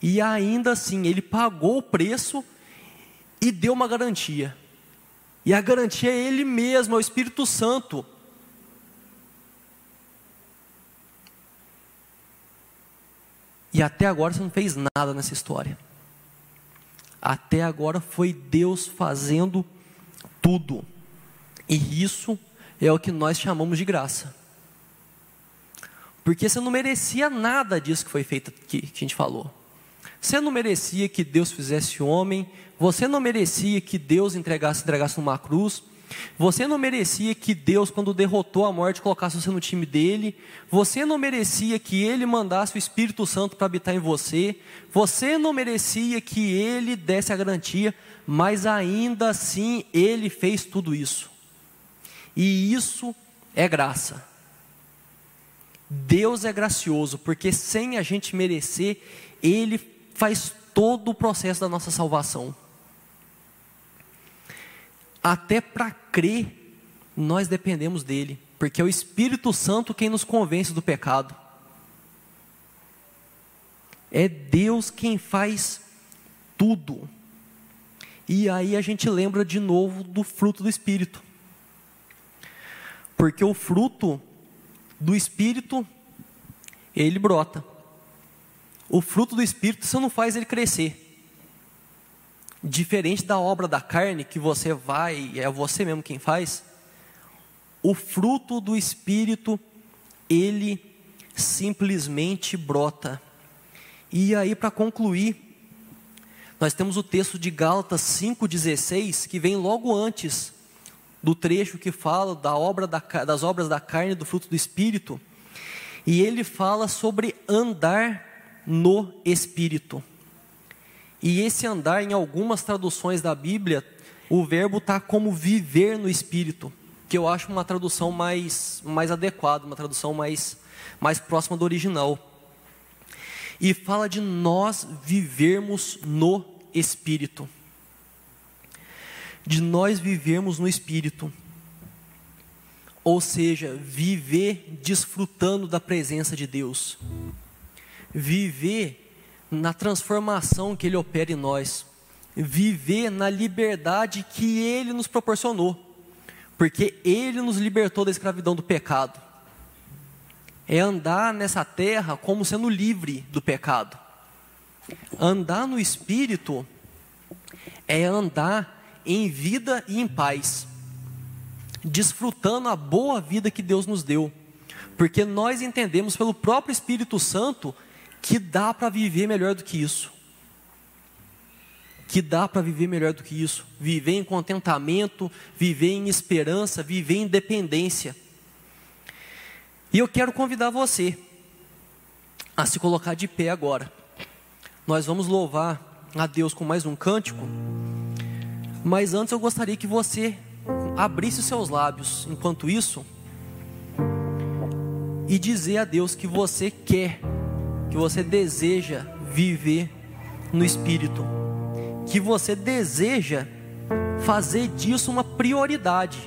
E ainda assim, ele pagou o preço e deu uma garantia. E a garantia é ele mesmo, é o Espírito Santo. E até agora você não fez nada nessa história. Até agora foi Deus fazendo tudo. E isso é o que nós chamamos de graça. Porque você não merecia nada disso que foi feito aqui, que a gente falou. Você não merecia que Deus fizesse homem, você não merecia que Deus entregasse, entregasse numa cruz, você não merecia que Deus, quando derrotou a morte, colocasse você no time dele. Você não merecia que ele mandasse o Espírito Santo para habitar em você. Você não merecia que ele desse a garantia, mas ainda assim ele fez tudo isso. E isso é graça. Deus é gracioso, porque sem a gente merecer, ele faz todo o processo da nossa salvação. Até para crer, nós dependemos dele, porque é o Espírito Santo quem nos convence do pecado. É Deus quem faz tudo. E aí a gente lembra de novo do fruto do Espírito. Porque o fruto do Espírito, ele brota. O fruto do Espírito, você não faz ele crescer. Diferente da obra da carne, que você vai, é você mesmo quem faz, o fruto do Espírito, ele simplesmente brota. E aí, para concluir, nós temos o texto de Gálatas 5,16, que vem logo antes do trecho que fala da obra da, das obras da carne do fruto do Espírito. E ele fala sobre andar no Espírito. E esse andar, em algumas traduções da Bíblia, o verbo está como viver no Espírito, que eu acho uma tradução mais, mais adequada, uma tradução mais, mais próxima do original. E fala de nós vivermos no Espírito. De nós vivermos no Espírito. Ou seja, viver desfrutando da presença de Deus. Viver na transformação que Ele opera em nós, viver na liberdade que Ele nos proporcionou, porque Ele nos libertou da escravidão do pecado. É andar nessa terra como sendo livre do pecado. Andar no Espírito é andar em vida e em paz, desfrutando a boa vida que Deus nos deu, porque nós entendemos pelo próprio Espírito Santo que dá para viver melhor do que isso. Que dá para viver melhor do que isso. Viver em contentamento, viver em esperança, viver em dependência. E eu quero convidar você a se colocar de pé agora. Nós vamos louvar a Deus com mais um cântico. Mas antes eu gostaria que você abrisse os seus lábios enquanto isso e dizer a Deus que você quer que você deseja viver no Espírito, que você deseja fazer disso uma prioridade,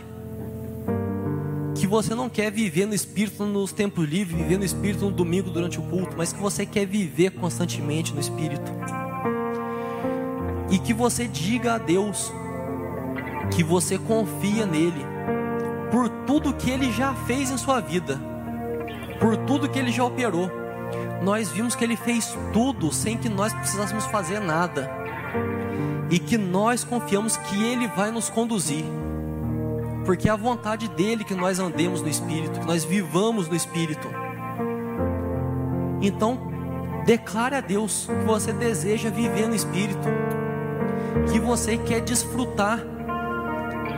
que você não quer viver no Espírito nos tempos livres, viver no Espírito no domingo durante o culto, mas que você quer viver constantemente no Espírito, e que você diga a Deus que você confia nele, por tudo que ele já fez em sua vida, por tudo que ele já operou. Nós vimos que Ele fez tudo sem que nós precisássemos fazer nada, e que nós confiamos que Ele vai nos conduzir, porque é a vontade dEle que nós andemos no Espírito, que nós vivamos no Espírito. Então, declare a Deus que você deseja viver no Espírito, que você quer desfrutar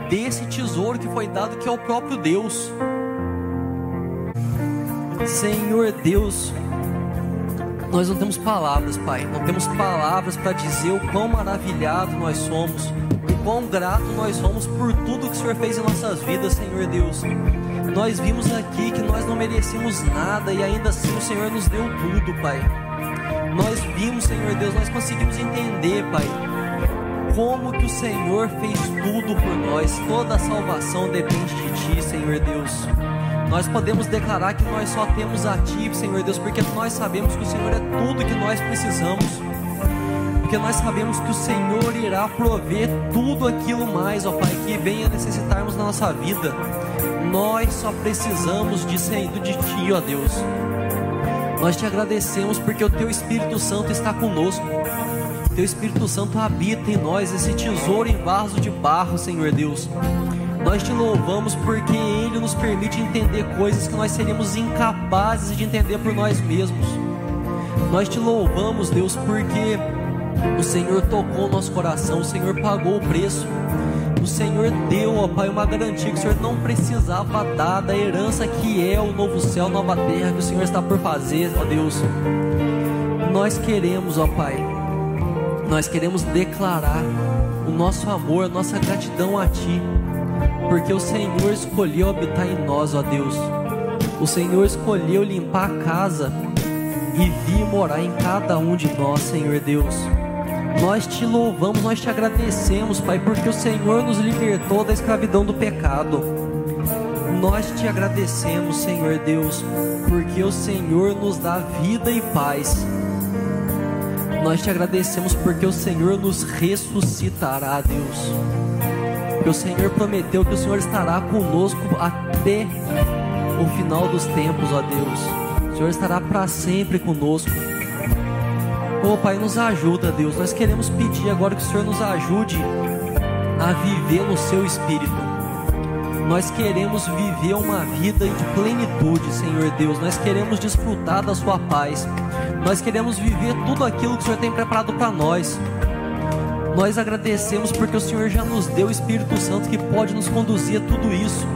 desse tesouro que foi dado, que é o próprio Deus. Senhor Deus, nós não temos palavras, Pai. Não temos palavras para dizer o quão maravilhado nós somos, o quão grato nós somos por tudo que o Senhor fez em nossas vidas, Senhor Deus. Nós vimos aqui que nós não merecemos nada e ainda assim o Senhor nos deu tudo, Pai. Nós vimos, Senhor Deus, nós conseguimos entender, Pai, como que o Senhor fez tudo por nós. Toda a salvação depende de Ti, Senhor Deus. Nós podemos declarar que nós só temos a Ti, Senhor Deus, porque nós sabemos que o Senhor é tudo que nós precisamos. porque nós sabemos que o Senhor irá prover tudo aquilo mais, ó Pai, que venha necessitarmos na nossa vida. Nós só precisamos de saído de Ti, ó Deus. Nós te agradecemos porque o Teu Espírito Santo está conosco. Teu Espírito Santo habita em nós, esse tesouro em vaso de barro, Senhor Deus. Nós te louvamos porque Ele nos permite entender coisas que nós seríamos incapazes de entender por nós mesmos. Nós te louvamos, Deus, porque o Senhor tocou o nosso coração, o Senhor pagou o preço. O Senhor deu, ó Pai, uma garantia que o Senhor não precisava dar da herança que é o novo céu, nova terra que o Senhor está por fazer, ó Deus. Nós queremos, ó Pai, nós queremos declarar o nosso amor, a nossa gratidão a Ti, porque o Senhor escolheu habitar em nós, ó Deus. O Senhor escolheu limpar a casa e vir morar em cada um de nós, Senhor Deus. Nós te louvamos, nós te agradecemos, Pai, porque o Senhor nos libertou da escravidão do pecado. Nós te agradecemos, Senhor Deus, porque o Senhor nos dá vida e paz. Nós te agradecemos porque o Senhor nos ressuscitará, Deus. Porque o Senhor prometeu que o Senhor estará conosco até o final dos tempos, ó Deus. O Senhor estará para sempre conosco. Oh Pai, nos ajuda, Deus. Nós queremos pedir agora que o Senhor nos ajude a viver no Seu Espírito. Nós queremos viver uma vida de plenitude, Senhor Deus. Nós queremos desfrutar da Sua paz. Nós queremos viver tudo aquilo que o Senhor tem preparado para nós. Nós agradecemos porque o Senhor já nos deu o Espírito Santo que pode nos conduzir a tudo isso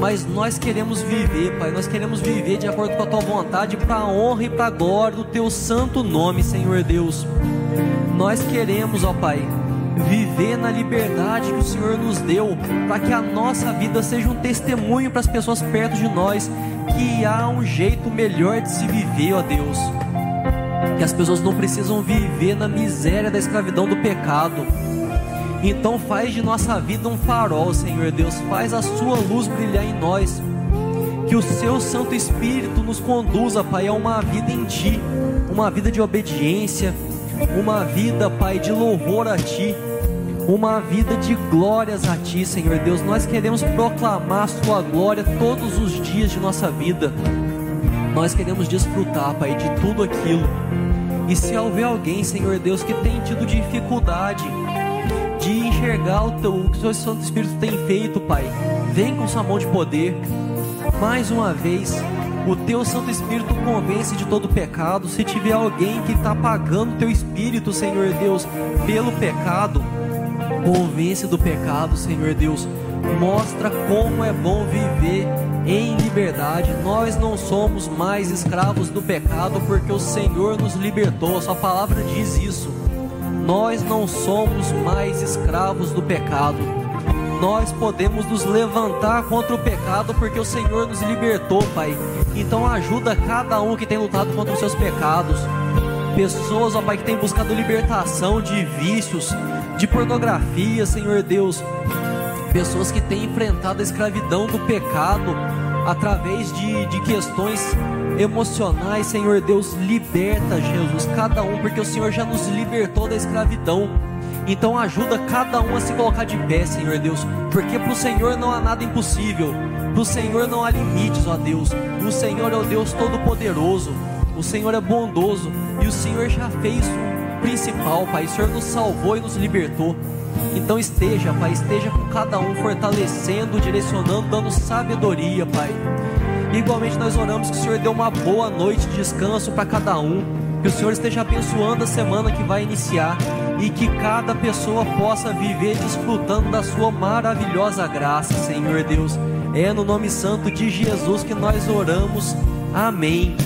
mas nós queremos viver, Pai, nós queremos viver de acordo com a tua vontade, para a honra e para a glória do teu santo nome, Senhor Deus. Nós queremos, ó Pai, viver na liberdade que o Senhor nos deu, para que a nossa vida seja um testemunho para as pessoas perto de nós, que há um jeito melhor de se viver, ó Deus. Que as pessoas não precisam viver na miséria da escravidão do pecado então faz de nossa vida um farol, Senhor Deus. Faz a sua luz brilhar em nós. Que o seu Santo Espírito nos conduza, Pai, a uma vida em Ti, uma vida de obediência, uma vida, Pai, de louvor a Ti, uma vida de glórias a Ti, Senhor Deus. Nós queremos proclamar a Sua glória todos os dias de nossa vida. Nós queremos desfrutar, Pai, de tudo aquilo. E se houver alguém, Senhor Deus, que tem tido dificuldade, de enxergar o, teu, o que o seu Santo Espírito tem feito, Pai. Vem com sua mão de poder. Mais uma vez, o teu Santo Espírito convence de todo pecado. Se tiver alguém que está pagando o teu espírito, Senhor Deus, pelo pecado, convence do pecado, Senhor Deus. Mostra como é bom viver em liberdade. Nós não somos mais escravos do pecado porque o Senhor nos libertou. Sua palavra diz isso. Nós não somos mais escravos do pecado. Nós podemos nos levantar contra o pecado porque o Senhor nos libertou, Pai. Então ajuda cada um que tem lutado contra os seus pecados. Pessoas, ó Pai, que têm buscado libertação de vícios, de pornografia, Senhor Deus. Pessoas que têm enfrentado a escravidão do pecado através de, de questões emocionais, Senhor Deus, liberta, Jesus, cada um, porque o Senhor já nos libertou da escravidão. Então ajuda cada um a se colocar de pé, Senhor Deus, porque para o Senhor não há nada impossível, para o Senhor não há limites, ó Deus. O Senhor é o Deus Todo-Poderoso, o Senhor é bondoso e o Senhor já fez o principal, Pai. O Senhor nos salvou e nos libertou. Então esteja, Pai, esteja com cada um, fortalecendo, direcionando, dando sabedoria, Pai. Igualmente nós oramos que o Senhor dê uma boa noite de descanso para cada um. Que o Senhor esteja abençoando a semana que vai iniciar e que cada pessoa possa viver desfrutando da sua maravilhosa graça, Senhor Deus. É no nome santo de Jesus que nós oramos. Amém.